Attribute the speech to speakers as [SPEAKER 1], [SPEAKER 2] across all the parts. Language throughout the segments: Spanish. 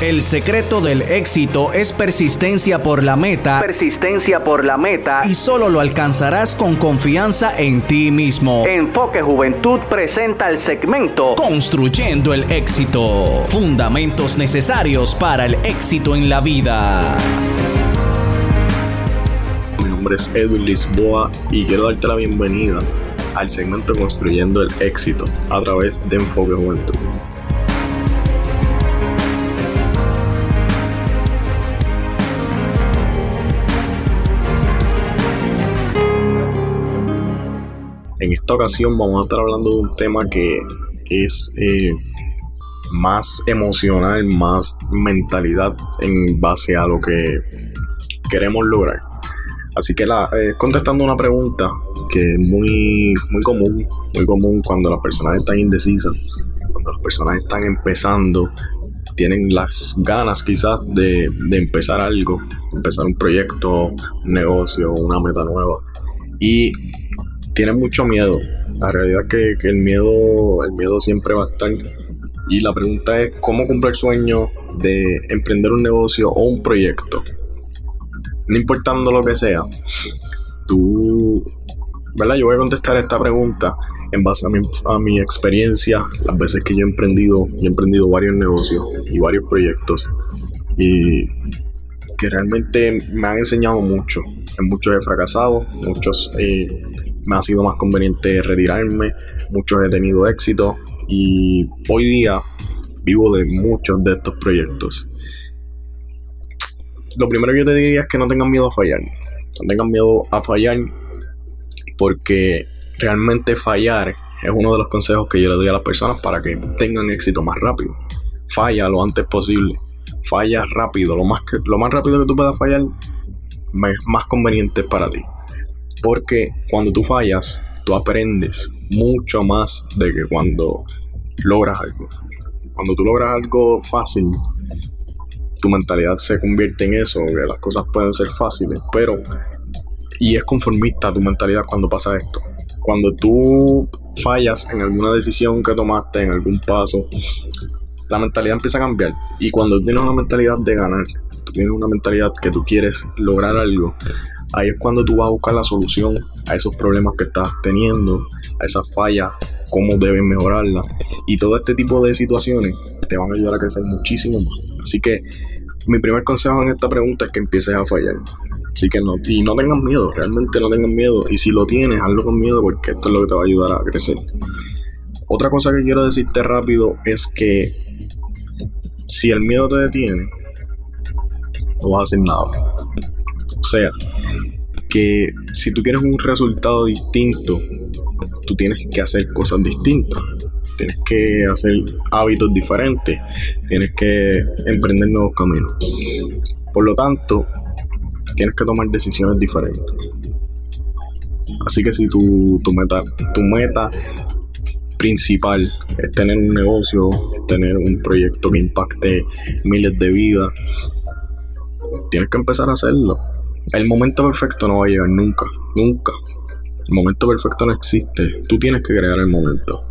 [SPEAKER 1] El secreto del éxito es persistencia por la meta. Persistencia por la meta. Y solo lo alcanzarás con confianza en ti mismo. Enfoque Juventud presenta el segmento Construyendo el éxito. Fundamentos necesarios para el éxito en la vida.
[SPEAKER 2] Mi nombre es Edwin Lisboa y quiero darte la bienvenida al segmento Construyendo el éxito a través de Enfoque Juventud. En esta ocasión vamos a estar hablando de un tema que es eh, más emocional, más mentalidad en base a lo que queremos lograr. Así que la, eh, contestando una pregunta que es muy, muy común, muy común cuando las personas están indecisas, cuando las personas están empezando, tienen las ganas quizás de, de empezar algo, empezar un proyecto, un negocio, una meta nueva. Y tiene mucho miedo. La realidad es que, el miedo, el miedo siempre va a estar. Y la pregunta es cómo cumplir el sueño de emprender un negocio o un proyecto. No importando lo que sea. Tú, ¿verdad? Yo voy a contestar esta pregunta en base a mi, experiencia, las veces que yo he emprendido, he emprendido varios negocios y varios proyectos. Y que realmente me han enseñado mucho. En muchos he fracasado, muchos eh, me ha sido más conveniente retirarme, muchos he tenido éxito y hoy día vivo de muchos de estos proyectos. Lo primero que yo te diría es que no tengan miedo a fallar, no tengan miedo a fallar porque realmente fallar es uno de los consejos que yo le doy a las personas para que tengan éxito más rápido. Falla lo antes posible, falla rápido, lo más, que, lo más rápido que tú puedas fallar es más conveniente para ti. Porque cuando tú fallas, tú aprendes mucho más de que cuando logras algo. Cuando tú logras algo fácil, tu mentalidad se convierte en eso, que las cosas pueden ser fáciles, pero... Y es conformista tu mentalidad cuando pasa esto. Cuando tú fallas en alguna decisión que tomaste, en algún paso, la mentalidad empieza a cambiar. Y cuando tienes una mentalidad de ganar, tú tienes una mentalidad que tú quieres lograr algo, ahí es cuando tú vas a buscar la solución a esos problemas que estás teniendo, a esas fallas, cómo debes mejorarlas. Y todo este tipo de situaciones te van a ayudar a crecer muchísimo más. Así que mi primer consejo en esta pregunta es que empieces a fallar. Así que no, y no tengas miedo, realmente no tengas miedo. Y si lo tienes, hazlo con miedo porque esto es lo que te va a ayudar a crecer. Otra cosa que quiero decirte rápido es que si el miedo te detiene, no vas a hacer nada. Sea, que si tú quieres un resultado distinto, tú tienes que hacer cosas distintas. Tienes que hacer hábitos diferentes. Tienes que emprender nuevos caminos. Por lo tanto, tienes que tomar decisiones diferentes. Así que si tu, tu meta, tu meta principal es tener un negocio, es tener un proyecto que impacte miles de vidas, tienes que empezar a hacerlo el momento perfecto no va a llegar nunca, nunca. El momento perfecto no existe. Tú tienes que crear el momento.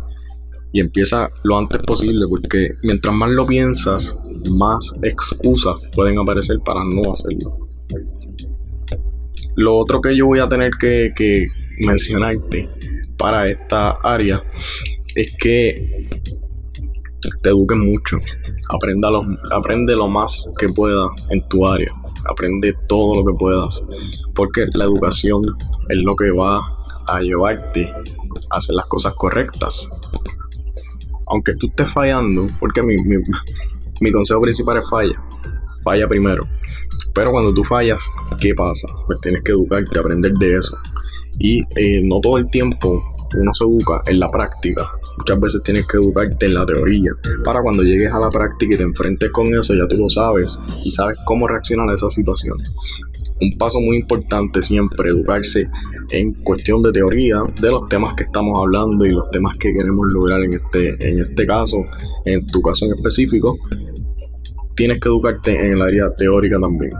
[SPEAKER 2] Y empieza lo antes posible porque mientras más lo piensas, más excusas pueden aparecer para no hacerlo. Lo otro que yo voy a tener que, mencionarte para esta área es que te eduques mucho. Aprenda lo, aprende lo más que pueda en tu área aprende todo lo que puedas, porque la educación es lo que va a llevarte a hacer las cosas correctas. Aunque tú estés fallando, porque mi, mi, consejo principal es falla, falla primero. Pero cuando tú fallas, ¿qué pasa? Pues tienes que educarte, aprender de eso. Y eh, no todo el tiempo uno se educa en la práctica. Muchas veces tienes que educarte en la teoría. Para cuando llegues a la práctica y te enfrentes con eso, ya tú lo sabes y sabes cómo reaccionar a esas situaciones. Un paso muy importante siempre, educarse en cuestión de teoría de los temas que estamos hablando y los temas que queremos lograr en este, en este caso, en tu caso en específico, tienes que educarte en el área teórica también.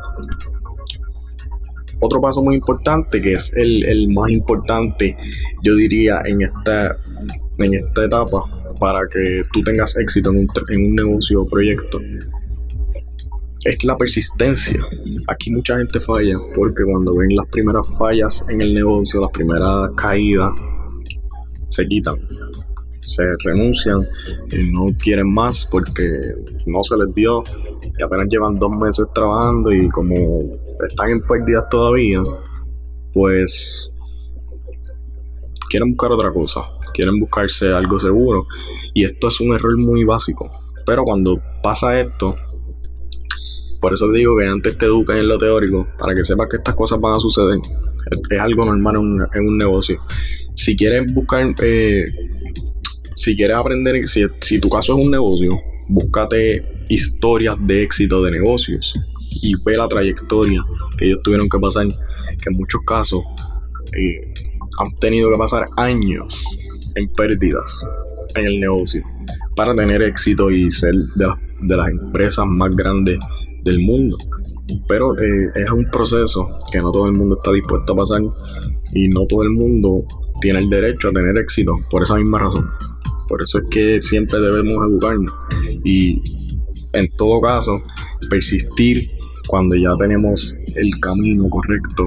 [SPEAKER 2] Otro paso muy importante, que es el, más importante, yo diría, en esta, en esta etapa, para que tú tengas éxito en un, en un negocio o proyecto, es la persistencia. Aquí mucha gente falla porque cuando ven las primeras fallas en el negocio, las primeras caídas, se quitan, se renuncian no quieren más porque no se les dio y apenas llevan dos meses trabajando y como están en pérdidas todavía, pues quieren buscar otra cosa, quieren buscarse algo seguro y esto es un error muy básico. Pero cuando pasa esto, por eso digo que antes te educan en lo teórico, para que sepas que estas cosas van a suceder. Es, algo normal en un, negocio. Si quieres buscar, eh, si quieres aprender, si, si tu caso es un negocio, búscate historias de éxito de negocios y ve la trayectoria que ellos tuvieron que pasar, que en muchos casos eh, han tenido que pasar años en pérdidas en el negocio para tener éxito y ser de, de las empresas más grandes del mundo. Pero eh, es un proceso que no todo el mundo está dispuesto a pasar y no todo el mundo tiene el derecho a tener éxito por esa misma razón. Por eso es que siempre debemos educarnos y en todo caso persistir cuando ya tenemos el camino correcto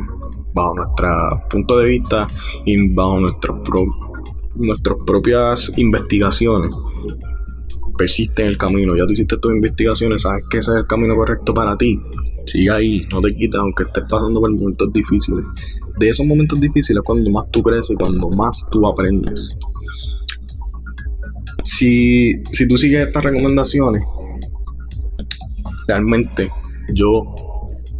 [SPEAKER 2] bajo nuestro punto de vista y bajo nuestros, nuestras propias investigaciones persiste en el camino. Ya tú hiciste tus investigaciones, sabes que ese es el camino correcto para ti. Sigue ahí, no te quites, aunque estés pasando por momentos difíciles. De esos momentos difíciles es cuando más tú creces cuando más tú aprendes. Si, si tú sigues estas recomendaciones, realmente yo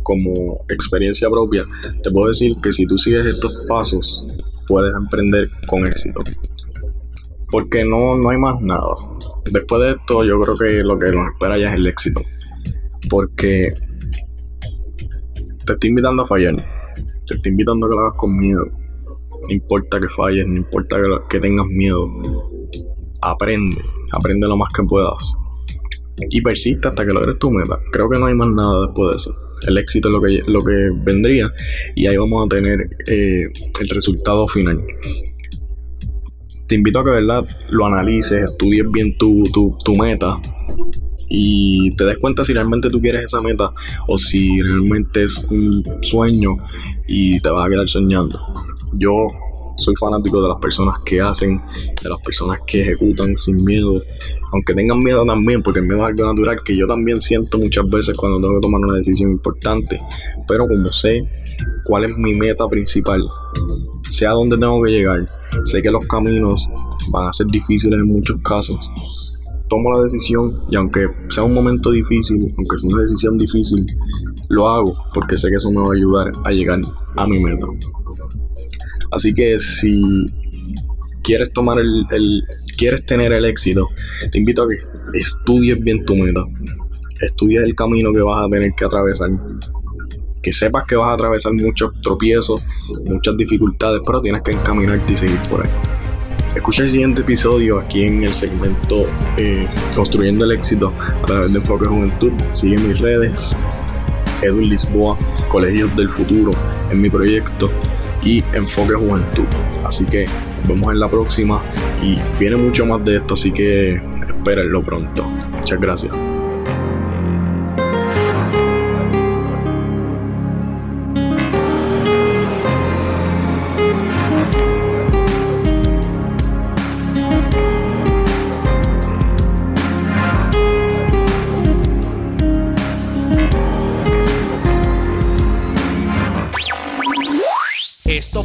[SPEAKER 2] como experiencia propia te puedo decir que si tú sigues estos pasos puedes emprender con éxito porque no, no hay más nada. Después de esto, yo creo que lo que nos espera ya es el éxito. Porque te estoy invitando a fallar. Te estoy invitando a que lo hagas con miedo. No importa que falles, no importa que, tengas miedo. Aprende, aprende lo más que puedas. Y persiste hasta que logres tu meta. Creo que no hay más nada después de eso. El éxito es lo que, lo que vendría y ahí vamos a tener eh, el resultado final te invito a que verdad lo analices, estudies bien tu, tu, meta y te des cuenta si realmente tú quieres esa meta o si realmente es un sueño y te vas a quedar soñando. Yo soy fanático de las personas que hacen, de las personas que ejecutan sin miedo, aunque tengan miedo también, porque el miedo es algo natural que yo también siento muchas veces cuando tengo que tomar una decisión importante, pero como sé cuál es mi meta principal, sé a dónde tengo que llegar, sé que los caminos van a ser difíciles en muchos casos, tomo la decisión y aunque sea un momento difícil, aunque sea una decisión difícil, lo hago porque sé que eso me va a ayudar a llegar a mi meta. Así que si quieres tomar el, quieres tener el éxito, te invito a que estudies bien tu meta. Estudies el camino que vas a tener que atravesar. Que sepas que vas a atravesar muchos tropiezos, muchas dificultades, pero tienes que encaminarte y seguir por ahí. Escucha el siguiente episodio aquí en el segmento eh, Construyendo el éxito a través de Enfoque Juventud. Sigue mis redes, Edu Lisboa, Colegios del Futuro, en mi proyecto y Enfoque Juventud. Así que nos vemos en la próxima y viene mucho más de esto, así que espérenlo pronto. Muchas gracias.